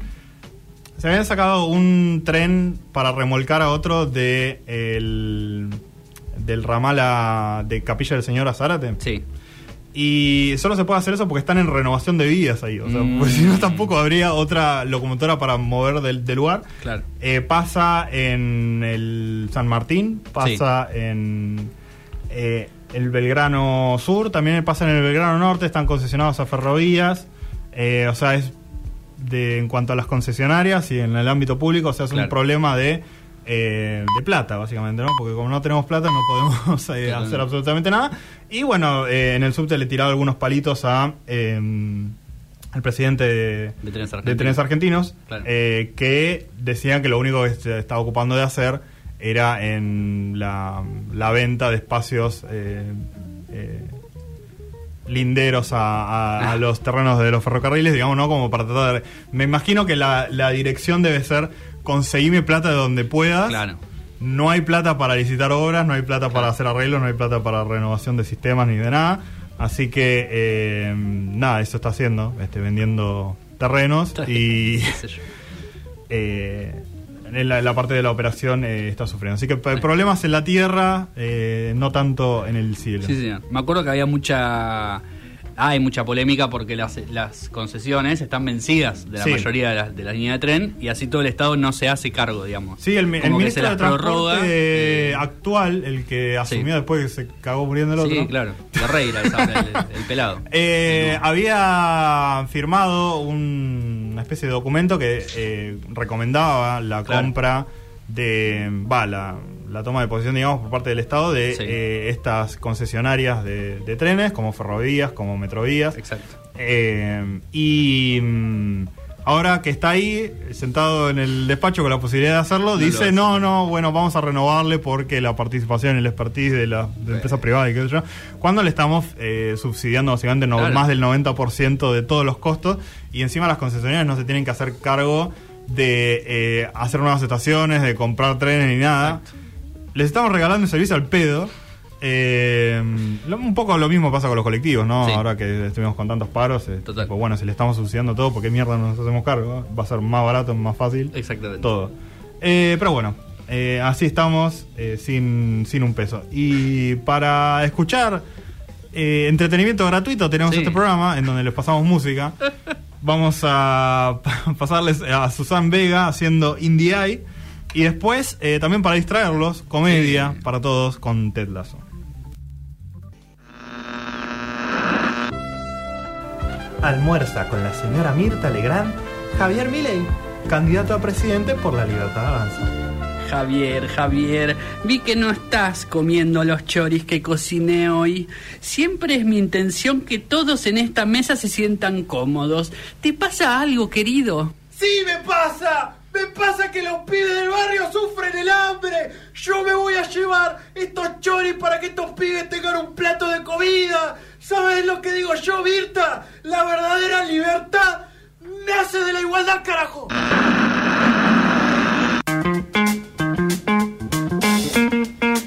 Se habían sacado un tren para remolcar a otro de el, del ramal a- de Capilla del Señor a Zárate. Sí. Y solo se puede hacer eso porque están en renovación de vías ahí. O sea, Mm. si no, tampoco habría otra locomotora para mover del, del lugar. Claro. Eh, pasa en el San Martín, pasa en eh, el Belgrano Sur, también pasa en el Belgrano Norte, están concesionados a ferrovías. Eh, o sea, es de, en cuanto a las concesionarias y en el ámbito público, o sea, es Claro. un problema de, eh, de plata, básicamente, ¿no? Porque como no tenemos plata, no podemos eh, hacer absolutamente nada. Y bueno, en el subte le tiraba algunos palitos a. el presidente de, De Trenes de Argentinos. Trenes Argentinos, Claro. que decían que lo único que se estaba ocupando de hacer era en la, la venta de espacios eh, eh, linderos a, a- a los terrenos de los ferrocarriles, digamos, ¿no? Como para tratar de... Me imagino que la, la dirección debe ser conseguirme plata de donde puedas. Claro. No hay plata para licitar obras, no hay plata para hacer arreglos, no hay plata para renovación de sistemas ni de nada. Así que, eh, nada, eso está haciendo, este, vendiendo terrenos y eh, en la, parte de la operación eh, está sufriendo. Así que problemas en la tierra, eh, no tanto en el cielo. Sí, señor. Me acuerdo que había mucha. Hay mucha polémica porque las, las concesiones están vencidas de la Sí. mayoría de las de la línea de tren y así todo el Estado no se hace cargo, digamos. Sí, el, el ministro de Transporte eh, actual, el que asumió Sí. después que se cagó muriendo el otro. Sí, claro. Ahora el, el pelado. Eh, había firmado un- una especie de documento que eh, recomendaba la Claro. compra de, va, la, la toma de posición, digamos, por parte del Estado de Sí. eh, estas concesionarias de, de trenes, como ferrovías, como metrovías. Exacto. Eh, y mm, ahora que está ahí, sentado en el despacho con la posibilidad de hacerlo, No dice, no, no, bueno, vamos a renovarle porque la participación y el expertise de la, de empresa privada y qué sé yo, cuando le estamos eh, subsidiando básicamente no- Claro. más del 90% de todos los costos y encima las concesionarias no se tienen que hacer cargo de eh, hacer nuevas estaciones, de comprar trenes ni nada. Exacto. Les estamos regalando un servicio al pedo. Eh, lo- un poco lo mismo pasa con los colectivos, ¿no? Sí. Ahora que estuvimos con tantos paros, eh, Total. tipo, bueno, si le estamos subsidiando todo, ¿por qué mierda no nos hacemos cargo? Va a ser más barato, más fácil, Exactamente. todo. Eh, pero bueno, Eh, así estamos, sin, sin un peso. Y para escuchar entretenimiento gratuito tenemos Sí. este programa en donde les pasamos música. Vamos a pasarles a Susan Vega haciendo Indie Eye. Y después, eh, también para distraerlos, comedia para todos con Ted Lasso. Almuerza con la señora Mirta Legrand, Javier Milei, candidato a presidente por la Libertad Avanza. Javier, Javier, vi que no estás comiendo los choris que cociné hoy. Siempre es mi intención que todos en esta mesa se sientan cómodos. ¿Te pasa algo, querido? ¡Sí me pasa! ¡Me pasa Yo me voy a llevar estos choris para que estos pibes tengan un plato de comida. ¿Sabes lo que digo yo, Virta? La verdadera libertad nace de la igualdad, carajo.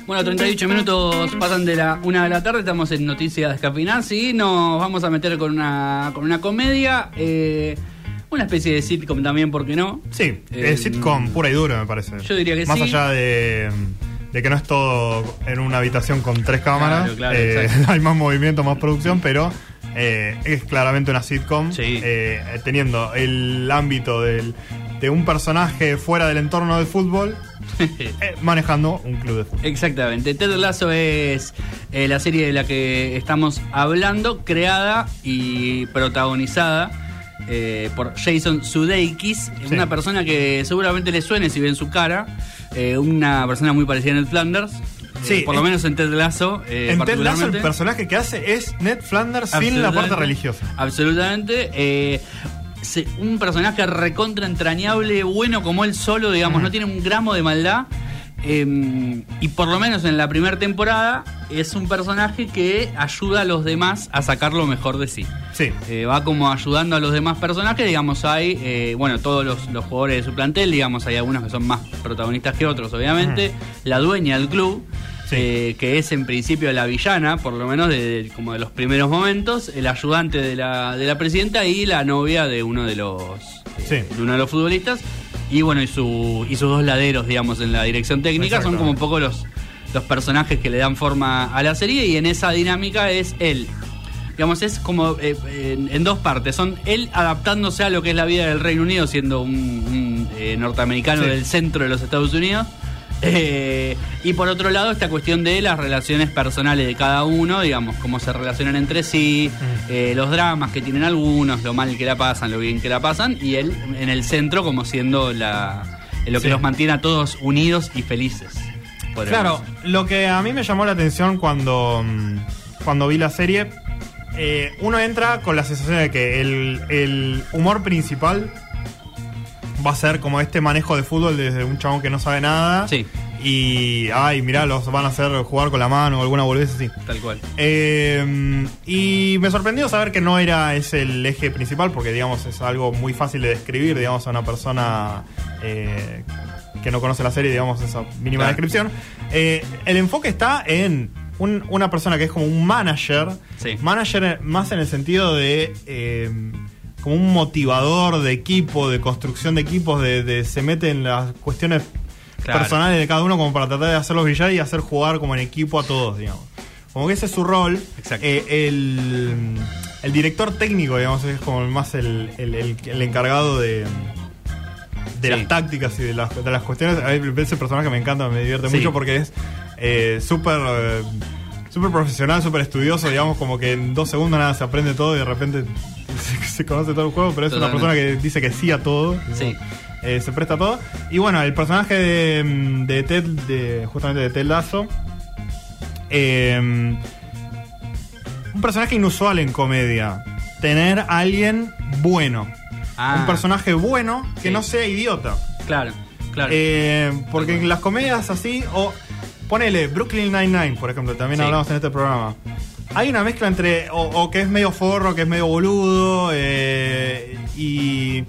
Bueno, 38 minutos pasan de la una de la tarde, estamos en Noticias Descafinadas y nos vamos a meter con una, con una comedia, eh, una especie de sitcom también, ¿por qué no? Sí, Eh, es sitcom pura y dura, me parece. yo diría que Más sí. allá de, de que no es todo en una habitación con tres cámaras, Claro, claro, eh, hay más movimiento, más producción, pero eh, es claramente una sitcom. Sí. eh, teniendo el ámbito del, de un personaje fuera del entorno del fútbol, manejando un club de fútbol. Exactamente. Ted Lasso es la serie de la que estamos hablando, creada y protagonizada eh, por Jason Sudeikis, Sí. una persona que seguramente le suene si ven su cara, eh, una persona muy parecida a Ned Flanders. Sí, eh, por lo menos en Ted Lasso. en Ted Lasso el personaje que hace es Ned Flanders sin la parte religiosa. Absolutamente. un personaje recontra entrañable, bueno como él solo, digamos, no tiene un gramo de maldad. Eh, y por lo menos en la primera temporada es un personaje que ayuda a los demás a sacar lo mejor de sí. Sí. Eh, va como ayudando a los demás personajes, digamos, hay, eh, bueno, todos los, los jugadores de su plantel, digamos, hay algunos que son más protagonistas que otros, obviamente. La dueña del club, Sí. eh, que es en principio la villana, por lo menos de, de- como de los primeros momentos, el ayudante de la, de la presidenta y la novia de uno de los, eh, Sí. de uno de los futbolistas. Y bueno, y, su, y sus dos laderos, digamos, en la dirección técnica, son como un poco los, los personajes que le dan forma a la serie y en esa dinámica es él. Digamos, es como eh, en, en dos partes. Son él adaptándose a lo que es la vida del Reino Unido, siendo un, un, eh, norteamericano Sí. del centro de los Estados Unidos. Eh, y por otro lado, esta cuestión de las relaciones personales de cada uno, digamos, cómo se relacionan entre sí, eh, los dramas que tienen algunos, lo mal que la pasan, lo bien que la pasan, y él en el centro como siendo la, lo que Sí. los mantiene a todos unidos y felices. Claro, decir. lo que a mí me llamó la atención cuando, mm, cuando vi la serie, eh, uno entra con la sensación de que el, el humor principal va a ser como este manejo de fútbol desde un chabón que no sabe nada. Sí. Y, ay, mirá, los van a hacer jugar con la mano o alguna boludez así. Tal cual. Eh, y me sorprendió saber que no era ese el eje principal, porque digamos es algo muy fácil de describir, digamos, a una persona eh, que no conoce la serie, digamos, esa mínima Claro. descripción. Eh, el enfoque está en un- una persona que es como un manager, Sí. manager más en el sentido de eh, como un motivador de equipo, de construcción de equipos, de, de- se mete en las cuestiones Claro. personales de cada uno como para tratar de hacerlos brillar y hacer jugar como en equipo a todos, digamos. Como que ese es su rol. Exacto. Eh, el, el director técnico, digamos, es como más el, el- el- el encargado de, de Sí. las tácticas y de las, de las cuestiones. A mí ese personaje me encanta, me divierte Sí. mucho porque es eh, súper eh, súper profesional, súper estudioso, digamos, como que en dos segundos nada se aprende todo y de repente se, se conoce todo el juego, pero es una persona que dice que sí a todo. Sí. Eh, se presta a todo. Y bueno, el personaje de, mm, de Ted, de, justamente de Ted Lasso, eh, un personaje inusual en comedia. Tener a alguien bueno. Ah. Un personaje bueno que Sí. no sea idiota. Claro, claro. Eh, porque en las comedias así, o ponele Brooklyn Nine-Nine, por ejemplo, también Sí. hablamos en este programa. Hay una mezcla entre, o, o que es medio forro, que es medio boludo, eh, y,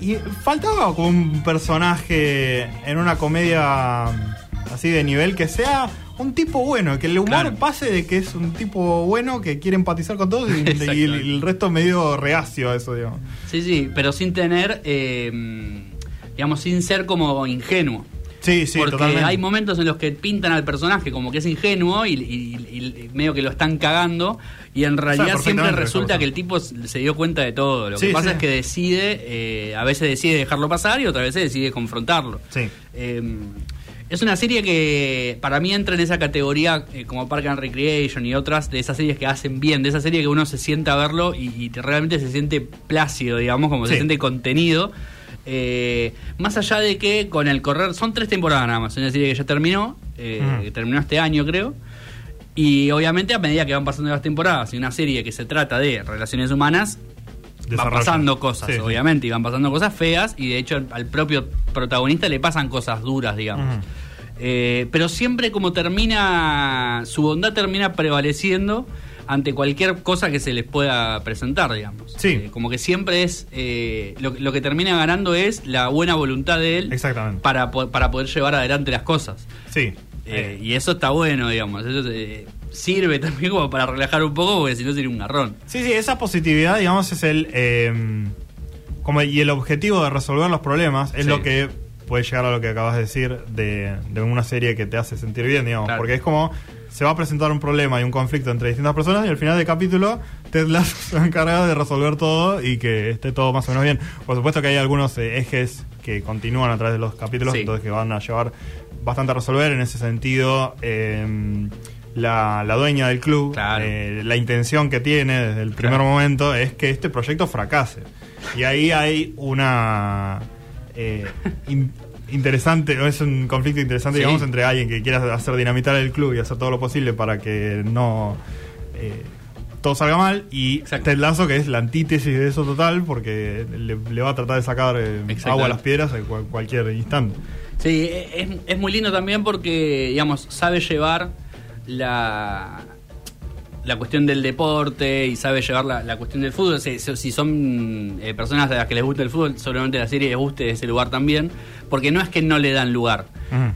y faltaba como un personaje en una comedia así de nivel que sea un tipo bueno, que el humor Claro. pase de que es un tipo bueno que quiere empatizar con todos y, y el, el resto medio reacio a eso, digamos. Sí, sí, pero sin tener, eh, digamos, sin ser como ingenuo. Sí, sí, porque totalmente. hay momentos en los que pintan al personaje como que es ingenuo y, y- y medio que lo están cagando y en realidad siempre resulta que el tipo se dio cuenta de todo. Lo Sí, que pasa sí. es que decide, eh, a veces decide dejarlo pasar y otras veces decide confrontarlo. Sí. Eh, es una serie que para mí entra en esa categoría eh, como Park and Recreation y otras de esas series que hacen bien, de esa serie que uno se sienta a verlo y, y te- realmente se siente plácido, digamos, como se siente contenido. Eh, más allá de que con el correr, son tres temporadas nada más, es una serie que ya terminó, eh, Ujú. que terminó este año creo. Y obviamente a medida que van pasando las temporadas y una serie que se trata de relaciones humanas, van pasando cosas, Sí, sí. obviamente, y van pasando cosas feas, y de hecho al, al propio protagonista le pasan cosas duras, digamos. Ujú. Eh, pero siempre como termina, su bondad termina prevaleciendo ante cualquier cosa que se les pueda presentar, digamos. Sí. Eh, como que siempre es, eh, lo, lo que termina ganando es la buena voluntad de él Exactamente. para, para poder llevar adelante las cosas. Sí. Eh, y eso está bueno, digamos. Eso sirve también como para relajar un poco, porque si no sería un garrón. Sí, sí, esa positividad, digamos, es el. eh, como y el objetivo de resolver los problemas es Sí. lo que puede llegar a lo que acabas de decir de, de una serie que te hace sentir bien, digamos. Claro. Porque es como. Se va a presentar un problema y un conflicto entre distintas personas y al final del capítulo Ted Lasso se va a encargar de resolver todo y que esté todo más o menos bien. Por supuesto que hay algunos eh, ejes que continúan a través de los capítulos, Sí. entonces que van a llevar bastante a resolver. En ese sentido, eh, la, la dueña del club, Claro. eh, la intención que tiene desde el primer Claro. momento es que este proyecto fracase. Y ahí hay una eh, in- interesante, o es un conflicto interesante, Sí. digamos, entre alguien que quiera hacer dinamitar el club y hacer todo lo posible para que no eh, todo salga mal y. Ted Lasso que es la antítesis de eso total porque le, le va a tratar de sacar eh, agua a las piedras en cual- cualquier instante. Sí, e, es, es muy lindo también porque, digamos, sabe llevar la, la cuestión del deporte y sabe llevar la, la cuestión del fútbol. Si, si- son eh, personas a las que les gusta el fútbol, seguramente la serie les guste ese lugar también, porque no es que no le dan lugar.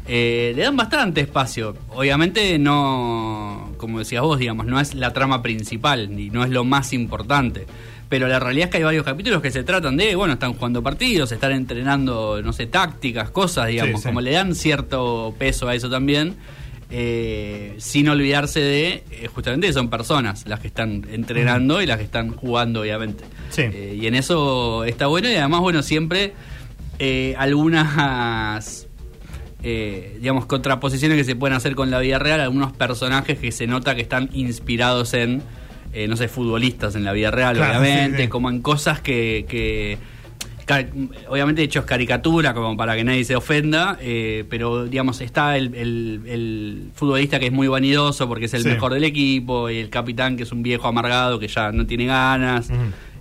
Eh, le dan bastante espacio. Obviamente no, como decías vos, digamos, no es la trama principal ni no es lo más importante. Pero la realidad es que hay varios capítulos que se tratan de, bueno, están jugando partidos, están entrenando, no sé, tácticas, cosas, digamos, Sí, sí. como le dan cierto peso a eso también, eh, sin olvidarse de, eh, justamente, son personas las que están entrenando y las que están jugando, obviamente. Sí. Eh, y en eso está bueno y además, bueno, siempre eh, algunas eh, digamos, contraposiciones que se pueden hacer con la vida real, algunos personajes que se nota que están inspirados en, eh, no sé, futbolistas en la vida real, Claro, obviamente, sí, sí. como en cosas que... que obviamente hechos caricatura como para que nadie se ofenda eh, pero digamos está el, el- el futbolista que es muy vanidoso porque es el Sí. mejor del equipo y el capitán que es un viejo amargado que ya no tiene ganas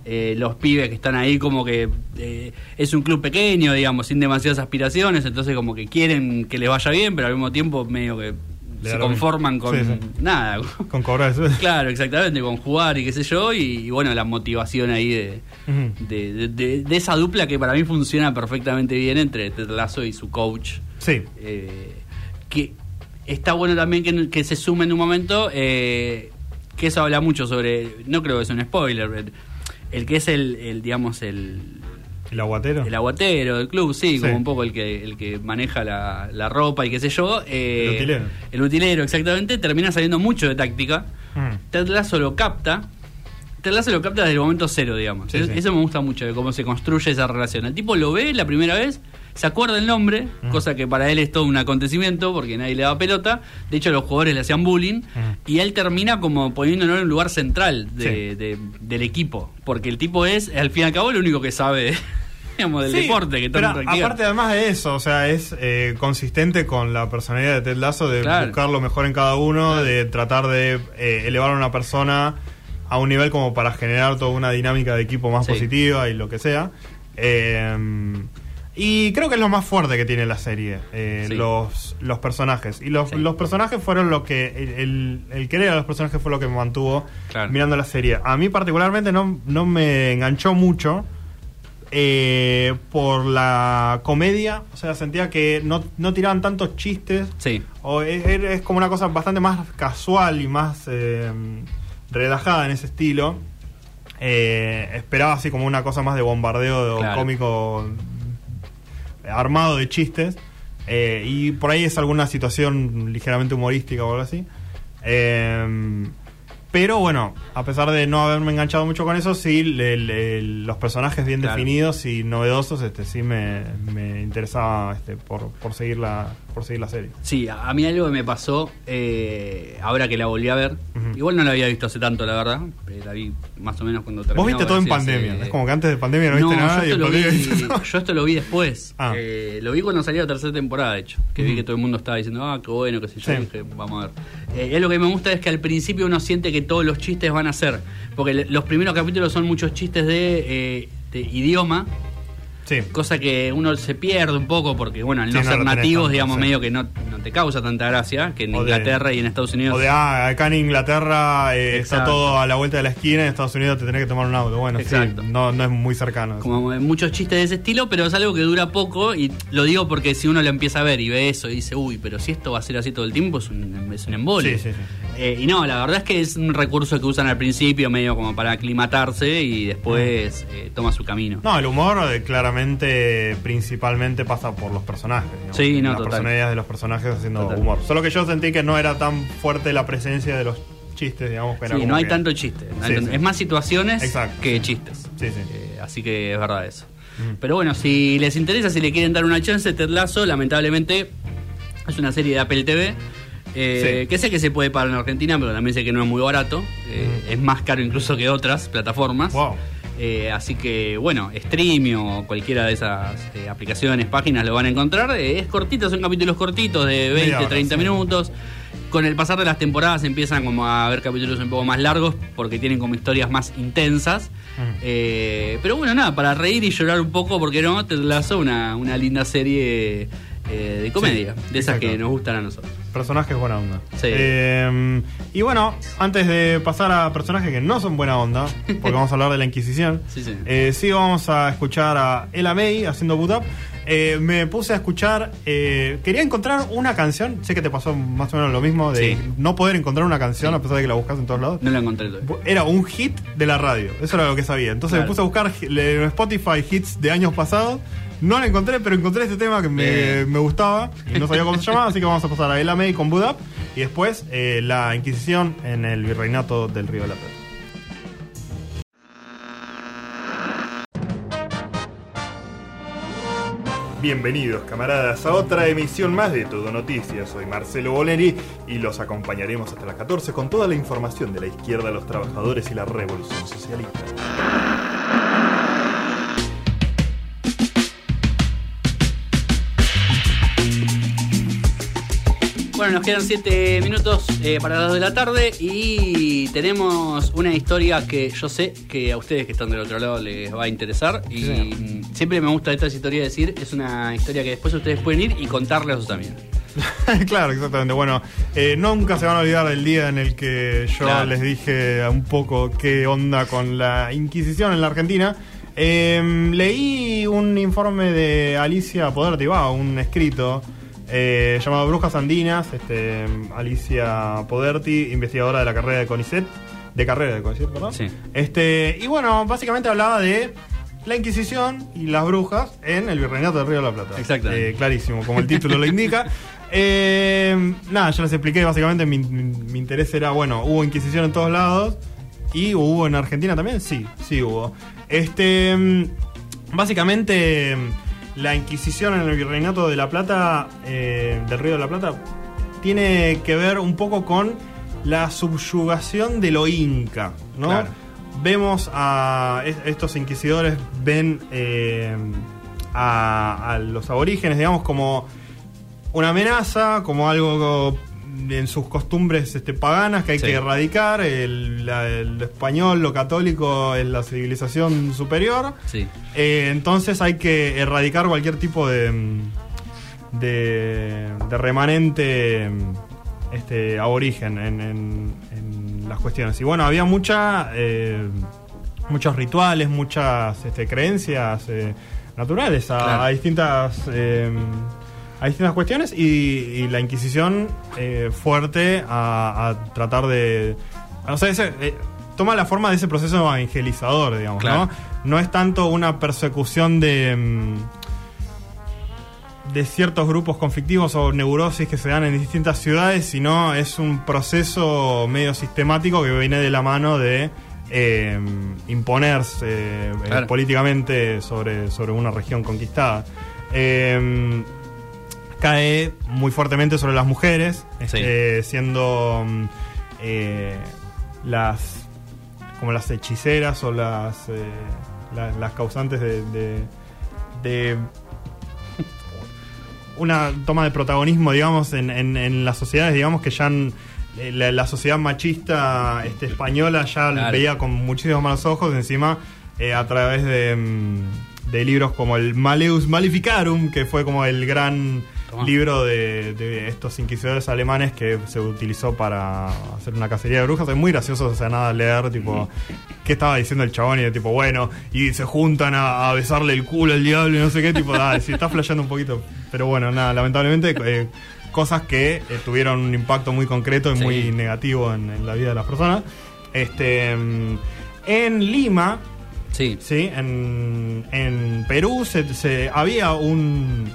eh, los pibes que están ahí como que eh, es un club pequeño, digamos, sin demasiadas aspiraciones, entonces como que quieren que les vaya bien, pero al mismo tiempo medio que se conforman con Sí, sí. nada. Con cobrar eso. claro, exactamente, con jugar y qué sé yo, y, y bueno, la motivación ahí de, de, de- de- de esa dupla que para mí funciona perfectamente bien entre Ted Lasso y su coach. Sí. Eh, que está bueno también que, que se sume en un momento, eh, que eso habla mucho sobre, no creo que sea un spoiler, el, el que es el, el, digamos, el, El aguatero. el aguatero del club, sí, Sí. como un poco el que, el que maneja la, la ropa y qué sé yo. eh, El utilero. El utilero, exactamente, termina saliendo mucho de táctica. Ujú. Ted Lasso lo capta. Ted Lasso lo capta desde el momento cero, digamos. Sí, Es- sí. Eso me gusta mucho, de cómo se construye esa relación. El tipo lo ve la primera vez, se acuerda el nombre, Ujú. cosa que para él es todo un acontecimiento, porque nadie le daba pelota. De hecho, los jugadores le hacían bullying. Y él termina como poniéndolo en un lugar central de- Sí. de- del equipo. Porque el tipo es, al fin y al cabo, lo único que sabe digamos, del Sí, deporte. Que pero tanto practica. aparte además de eso, o sea, es eh, consistente con la personalidad de Ted Lasso de Claro. buscar lo mejor en cada uno, de tratar de eh, elevar a una persona a un nivel como para generar toda una dinámica de equipo más Sí. positiva y lo que sea. Eh, y creo que es lo más fuerte que tiene la serie, eh, Sí. los, los personajes. Y los, Sí. los personajes fueron lo que. El, el- el querer a los personajes fue lo que me mantuvo Claro. mirando la serie. A mí, particularmente, no, no me enganchó mucho eh, por la comedia. O sea, sentía que no, no tiraban tantos chistes. Sí. O es, es como una cosa bastante más casual y más eh, relajada en ese estilo. Eh, esperaba así como una cosa más de bombardeo Claro. cómico armado de chistes. Eh, y por ahí es alguna situación ligeramente humorística o algo así. Eh, pero bueno, a pesar de no haberme enganchado mucho con eso, sí, le- le- los personajes bien Claro. definidos y novedosos, este sí me, me interesaba este, por, por, seguir la, por seguir la serie. Sí, a mí algo que me pasó eh, ahora que la volví a ver. Ujú. Igual no la había visto hace tanto, la verdad. eh, La vi más o menos cuando terminó. Vos viste todo en así, hace- pandemia, es como que antes de pandemia no viste No, nada y yo, esto lo vi, pandemia viste todo. yo esto lo vi después. Ah. Eh, lo vi cuando salió la tercera temporada, de hecho. Que vi Ujú. que todo el mundo estaba diciendo, ah, qué bueno, qué sé yo. Sí. y dije, vamos a ver. Eh, es lo que me gusta es que al principio uno siente que todos los chistes van a ser. Porque los primeros capítulos son muchos chistes de, eh, de idioma. Sí. Cosa que uno se pierde un poco porque, bueno, al Sí, no ser nativos, tanto, digamos, sí. medio que no, no te causa tanta gracia que en O de- Inglaterra y en Estados Unidos. O de, ah, acá en Inglaterra eh, está todo a la vuelta de la esquina, en Estados Unidos te tenés que tomar un auto. Bueno, Exacto. sí, no, no es muy cercano. eso. como muchos chistes de ese estilo, pero es algo que dura poco y lo digo porque si uno lo empieza a ver y ve eso y dice, uy, pero si esto va a ser así todo el tiempo, es un, es un embole. Sí, sí, sí. Eh, y no, la verdad es que es un recurso que usan al principio medio como para aclimatarse y después eh, toma su camino. No, el humor eh, claramente, principalmente pasa por los personajes. digamos. Sí, no, Las total. personalidades de los personajes haciendo Total. humor. Solo que yo sentí que no era tan fuerte la presencia de los chistes, digamos. Que era Sí, como no hay que- tanto chiste. no hay tanto- sí. Es más situaciones Exacto, que sí. chistes. Sí, sí. Eh, así que es verdad eso. Ujú. Pero bueno, si les interesa, si le quieren dar una chance, Ted Lasso, lamentablemente, es una serie de Apple TV. Eh, Sí. Que sé que se puede pagar en Argentina, pero también sé que no es muy barato. eh, Es más caro incluso que otras plataformas. Wow. Eh, así que, bueno, Stream o cualquiera de esas aplicaciones, páginas lo van a encontrar. Es cortito, son capítulos cortitos de 20, hora, 30 sí. minutos. Con el pasar de las temporadas empiezan como a haber capítulos un poco más largos porque tienen como historias más intensas. Mm. Pero bueno, nada, para reír y llorar un poco, porque no, te Lasso, una, una linda serie eh, de comedia, Sí, de esas exacto. que nos gustan a nosotros. Personajes buena onda. Sí. Eh, y bueno, antes de pasar a personajes que no son buena onda, porque vamos a hablar de la Inquisición, Sí, sí. eh, sí vamos a escuchar a Ella May haciendo boot up. Me puse a escuchar, quería encontrar una canción, sé que te pasó más o menos lo mismo, de no poder encontrar una canción a pesar de que la buscas en todos lados. No lo encontré todavía. Era un hit de la radio, eso era lo que sabía. Entonces Claro. me puse a buscar Spotify hits de años pasados. No la encontré, pero encontré este tema que me, me gustaba y no sabía cómo se llamaba, así que vamos a pasar a Ella May con Up y después eh, la Inquisición en el Virreinato del Río de la Plata. Bienvenidos camaradas a otra emisión más de Todo Noticias. Soy Marcelo Boleri y los acompañaremos hasta las 14 con toda la información de la izquierda, los trabajadores y la revolución socialista. Bueno, nos quedan 7 minutos eh, para las 2 de la tarde y tenemos una historia que yo sé que a ustedes que están del otro lado les va a interesar. Y Sí. siempre me gusta esta historia decir, es una historia que después ustedes pueden ir y contarle a sus amigos. claro, exactamente. Bueno, eh, nunca se van a olvidar del día en el que yo Claro. les dije un poco qué onda con la Inquisición en la Argentina. Eh, leí un informe de Alicia Poderti, va, un escrito eh, llamado Brujas Andinas. Este, Alicia Poderti, investigadora de la carrera de CONICET, de carrera de CONICET, ¿verdad? Sí. Este, y bueno, básicamente hablaba de la Inquisición y las brujas en el Virreinato del Río de la Plata. Exactamente. Eh, clarísimo, como el título lo indica. Eh, nada, ya les expliqué, básicamente mi, mi- mi interés era, bueno, hubo Inquisición en todos lados y hubo en Argentina también, sí, sí hubo. Este, mm, básicamente, la Inquisición en el Virreinato de la Plata, eh, del Río de la Plata, tiene que ver un poco con la subyugación de lo inca, ¿no? Claro. Vemos a es- estos inquisidores, ven eh, a, a los aborígenes, digamos, como una amenaza, como algo en sus costumbres este, paganas que hay Sí. que erradicar. El, la- el español, lo católico, es la civilización superior. Sí. Eh, entonces hay que erradicar cualquier tipo de, de, de remanente este, aborigen en, en- en las cuestiones. Y bueno, había mucha, eh, muchos rituales, muchas este, creencias eh, naturales a, Claro. a distintas... a distintas cuestiones y, y la Inquisición eh, fuerte a, a tratar de... O sea, ese, eh, toma la forma de ese proceso evangelizador, digamos, Claro. ¿no? No es tanto una persecución de... mm, de ciertos grupos conflictivos o neurosis que se dan en distintas ciudades, sino es un proceso medio sistemático que viene de la mano de eh, imponerse Claro. políticamente sobre, sobre una región conquistada. Eh, cae muy fuertemente sobre las mujeres, Sí. este, siendo mm, eh, las como las hechiceras o las eh, la- las causantes de, de- de una toma de protagonismo, digamos, en, en- en las sociedades, digamos que ya han- eh, la, la sociedad machista este, española ya Claro. veía con muchísimos malos ojos, encima eh, a través de, mm, de libros como el Maleus Maleficarum, que fue como el gran Tomá. libro de, de estos inquisidores alemanes que se utilizó para hacer una cacería de brujas. Es muy gracioso, o sea, nada leer, tipo, qué estaba diciendo el chabón y de tipo, bueno, y se juntan a, a besarle el culo al diablo y no sé qué, tipo, dale, sí, está flasheando un poquito. Pero bueno, nada, lamentablemente, eh, cosas que eh, tuvieron un impacto muy concreto y Sí. muy negativo en, en la vida de las personas. Este, mm, en Lima, Sí. Sí, en, en Perú se, se- había un.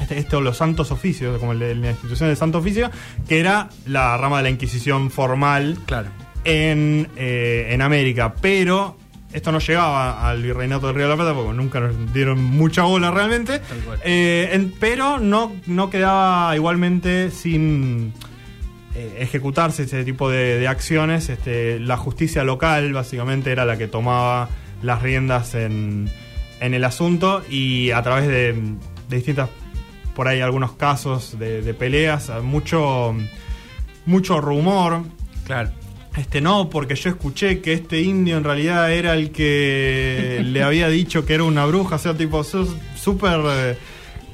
Este, esto, los santos oficios, como la institución del santo oficio, que era la rama de la Inquisición formal Claro. en, eh, en América. Pero esto no llegaba al virreinato del Río de la Plata porque nunca nos dieron mucha bola realmente. Eh, en- pero no, no quedaba igualmente sin eh, ejecutarse ese tipo de, de acciones. Este, la justicia local básicamente era la que tomaba las riendas en, en el asunto y a través de, de distintas, por ahí algunos casos de, de peleas, mucho, mucho rumor. Claro. Este no, porque yo escuché que este indio en realidad era el que le había dicho que era una bruja, o sea, tipo, súper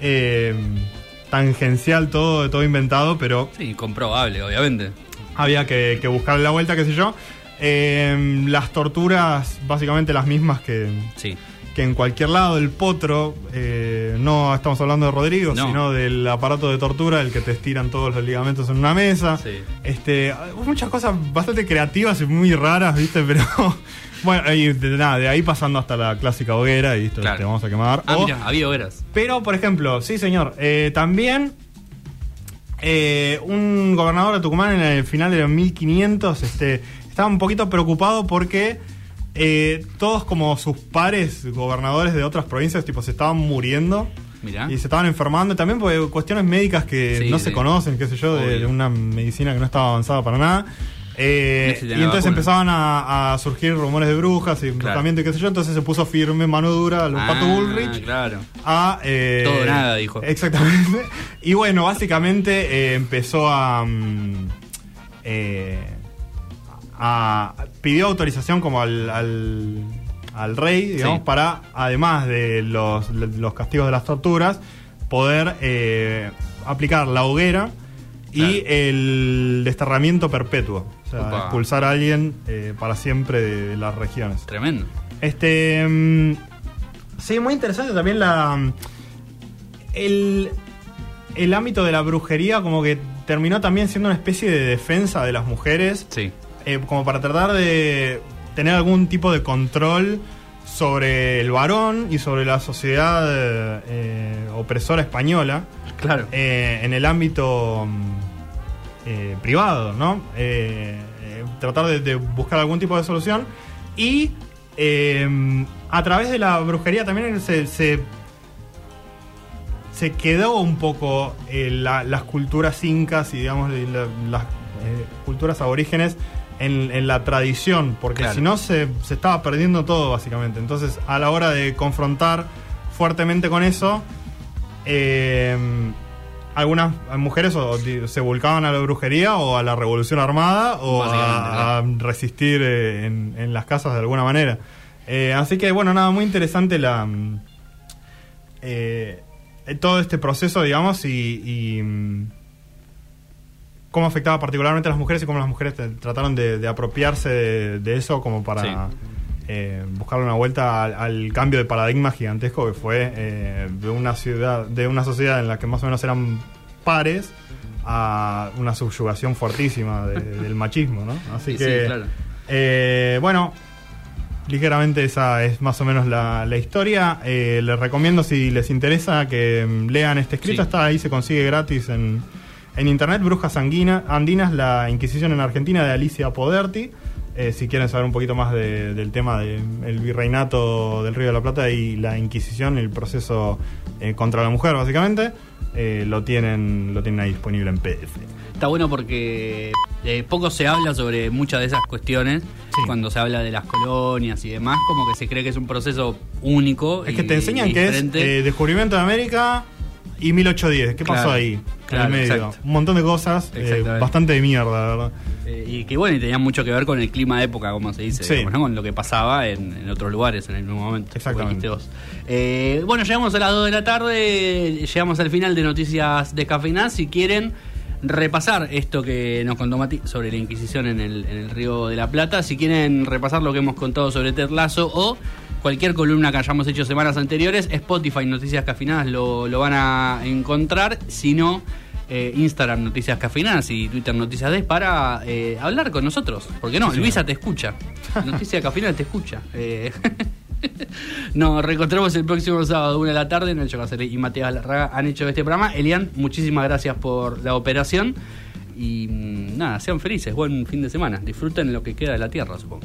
eh, tangencial todo, todo inventado, pero Sí, comprobable, obviamente. había que, que buscarle la vuelta, qué sé yo. Eh, las torturas, básicamente las mismas que, Sí. Que en cualquier lado, el potro, eh, no estamos hablando de Rodrigo, No. sino del aparato de tortura, el que te estiran todos los ligamentos en una mesa. Sí. Este, muchas cosas bastante creativas y muy raras, ¿viste? Pero bueno, y de, nada, de ahí pasando hasta la clásica hoguera y esto, Claro. te vamos a quemar. Ah, O- mira, había hogueras. pero, por ejemplo, sí, señor, eh, también eh, un gobernador de Tucumán en el final de los 1500 este, estaba un poquito preocupado porque eh, todos como sus pares gobernadores de otras provincias tipo se estaban muriendo Mirá. y se estaban enfermando también por cuestiones médicas que Sí, no sí. se conocen, qué sé yo, de, una medicina que no estaba avanzada para nada. Eh, y entonces vacuna. empezaban a, a surgir rumores de brujas y embrujamiento y qué sé yo, entonces se puso firme, mano dura, al Pato Ah, Bullrich Claro. a... eh, Todo o nada, dijo. Exactamente. Y bueno, básicamente eh, empezó a... mm, eh, a- pidió autorización como al, al, al rey, digamos, Sí. para, además de los, los castigos de las torturas, poder eh, aplicar la hoguera y Claro. el desterramiento perpetuo. O sea, Opa. expulsar a alguien eh, para siempre de, de las regiones. Tremendo. Este. mm, sí, muy interesante también la. mm, El, el ámbito de la brujería, como que terminó también siendo una especie de defensa de las mujeres, Sí. Eh, como para tratar de tener algún tipo de control sobre el varón y sobre la sociedad eh, opresora española Claro. eh, en el ámbito mm, eh, privado, ¿no? Tratar de, de buscar algún tipo de solución y a través de la brujería también se, se, se quedó un poco la- las culturas incas y digamos la- las culturas aborígenes en, en la tradición, porque Claro. si no se, se estaba perdiendo todo básicamente. Entonces a la hora de confrontar fuertemente con eso, eh, algunas mujeres o se volcaban a la brujería o a la revolución armada o a, a resistir eh, en, en las casas de alguna manera. Eh, así que bueno, nada, muy interesante la mm, eh, todo este proceso, digamos, y, y, mm, cómo afectaba particularmente a las mujeres y cómo las mujeres trataron de, de apropiarse de, de eso como para Sí. eh, buscarle una vuelta al, al cambio de paradigma gigantesco que fue eh, de una ciudad, de una sociedad en la que más o menos eran pares a una subyugación fuertísima de- del machismo, ¿no? Así Sí, que sí, claro. eh, bueno, ligeramente esa es más o menos la, la historia. Les recomiendo si les interesa que mm, lean este escrito. Está ahí, se consigue gratis en, en internet. Brujas Anguina- Andinas, la Inquisición en Argentina de Alicia Poderti. Eh, si quieren saber un poquito más de- del tema del virreinato del Río de la Plata y la Inquisición, el proceso eh, contra la mujer, básicamente, eh, lo tienen lo tienen ahí disponible en PDF. Está bueno porque poco se habla sobre muchas de esas cuestiones. Sí. Cuando se habla de las colonias y demás, como que se cree que es un proceso único. Es que te enseñan que es descubrimiento de América y 1810. ¿Qué pasó ahí? claro, en el medio. exacto. Un montón de cosas, eh, bastante de mierda, la verdad. Eh, y que bueno, y tenía mucho que ver con el clima de época, como se dice, Sí. digamos, ¿no? con lo que pasaba en, en otros lugares en el mismo momento. Exactamente. vos. Eh, bueno, llegamos a las 2 de la tarde, llegamos al final de Noticias de Cafeína. Si quieren repasar esto que nos contó Mati sobre la Inquisición en el, en el Río de la Plata, si quieren repasar lo que hemos contado sobre Ted Lasso o cualquier columna que hayamos hecho semanas anteriores, Spotify Noticias Cafinadas lo, lo van a encontrar. Si no, eh, Instagram Noticias Cafinadas y Twitter Noticias Des para eh, hablar con nosotros. Porque no, Luisa te escucha. Noticias Cafinadas te escucha. Eh, Nos reencontramos el próximo sábado, una de la tarde. Nacho Cáceres y Matías Larraga han hecho este programa. Elian, muchísimas gracias por la operación. Y mm, nada, sean felices. Buen fin de semana. Disfruten lo que queda de la tierra, supongo.